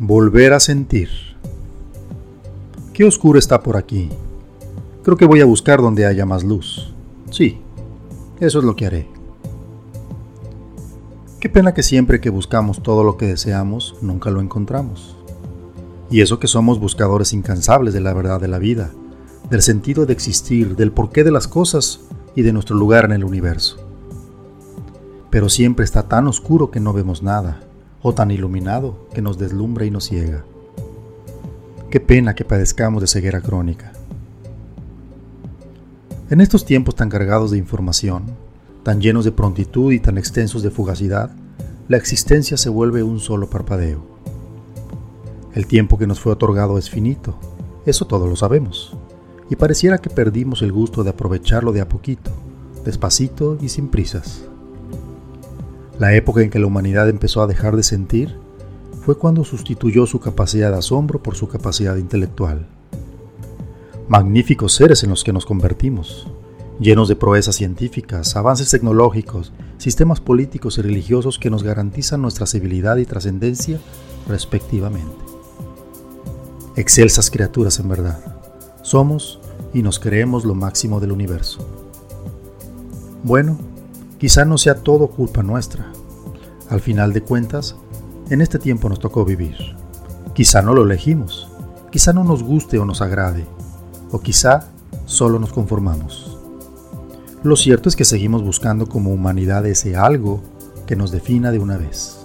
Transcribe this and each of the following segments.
Volver a sentir. Qué oscuro está por aquí. Creo que voy a buscar donde haya más luz. Sí, eso es lo que haré. Qué pena que siempre que buscamos todo lo que deseamos, nunca lo encontramos. Y eso que somos buscadores incansables de la verdad de la vida, del sentido de existir, del porqué de las cosas y de nuestro lugar en el universo. Pero siempre está tan oscuro que no vemos nada, o tan iluminado que nos deslumbra y nos ciega. Qué pena que padezcamos de ceguera crónica. En estos tiempos tan cargados de información, tan llenos de prontitud y tan extensos de fugacidad, la existencia se vuelve un solo parpadeo. El tiempo que nos fue otorgado es finito, eso todos lo sabemos, y pareciera que perdimos el gusto de aprovecharlo de a poquito, despacito y sin prisas. La época en que la humanidad empezó a dejar de sentir fue cuando sustituyó su capacidad de asombro por su capacidad intelectual. Magníficos seres en los que nos convertimos, llenos de proezas científicas, avances tecnológicos, sistemas políticos y religiosos que nos garantizan nuestra civilidad y trascendencia respectivamente. Excelsas criaturas en verdad. Somos y nos creemos lo máximo del universo. Bueno, Quizá no sea todo culpa nuestra. Al final de cuentas, en este tiempo nos tocó vivir. Quizá no lo elegimos, quizá no nos guste o nos agrade, o quizá solo nos conformamos. Lo cierto es que seguimos buscando como humanidad ese algo que nos defina de una vez.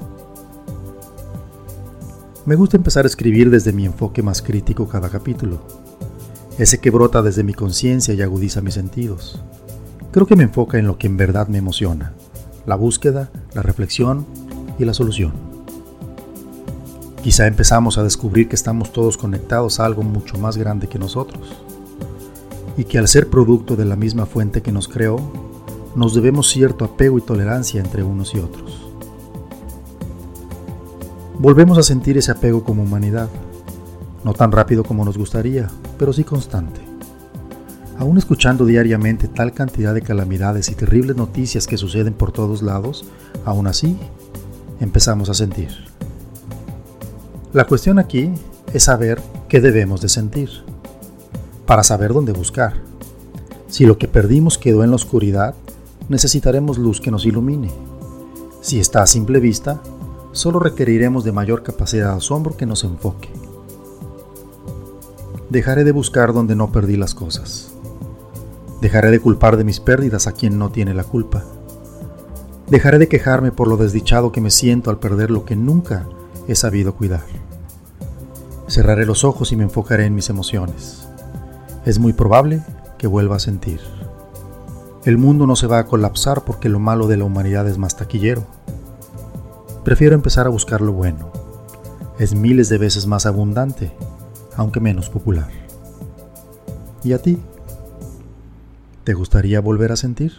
Me gusta empezar a escribir desde mi enfoque más crítico cada capítulo, ese que brota desde mi conciencia y agudiza mis sentidos creo que me enfoca en lo que en verdad me emociona, la búsqueda, la reflexión y la solución. Quizá empezamos a descubrir que estamos todos conectados a algo mucho más grande que nosotros, y que al ser producto de la misma fuente que nos creó, nos debemos cierto apego y tolerancia entre unos y otros. Volvemos a sentir ese apego como humanidad, no tan rápido como nos gustaría, pero sí constante. Aún escuchando diariamente tal cantidad de calamidades y terribles noticias que suceden por todos lados, aún así empezamos a sentir. La cuestión aquí es saber qué debemos de sentir, para saber dónde buscar. Si lo que perdimos quedó en la oscuridad, necesitaremos luz que nos ilumine. Si está a simple vista, solo requeriremos de mayor capacidad de asombro que nos enfoque. Dejaré de buscar donde no perdí las cosas. Dejaré de culpar de mis pérdidas a quien no tiene la culpa. Dejaré de quejarme por lo desdichado que me siento al perder lo que nunca he sabido cuidar. Cerraré los ojos y me enfocaré en mis emociones. Es muy probable que vuelva a sentir. El mundo no se va a colapsar porque lo malo de la humanidad es más taquillero. Prefiero empezar a buscar lo bueno. Es miles de veces más abundante, aunque menos popular. ¿Y a ti? ¿Te gustaría volver a sentir?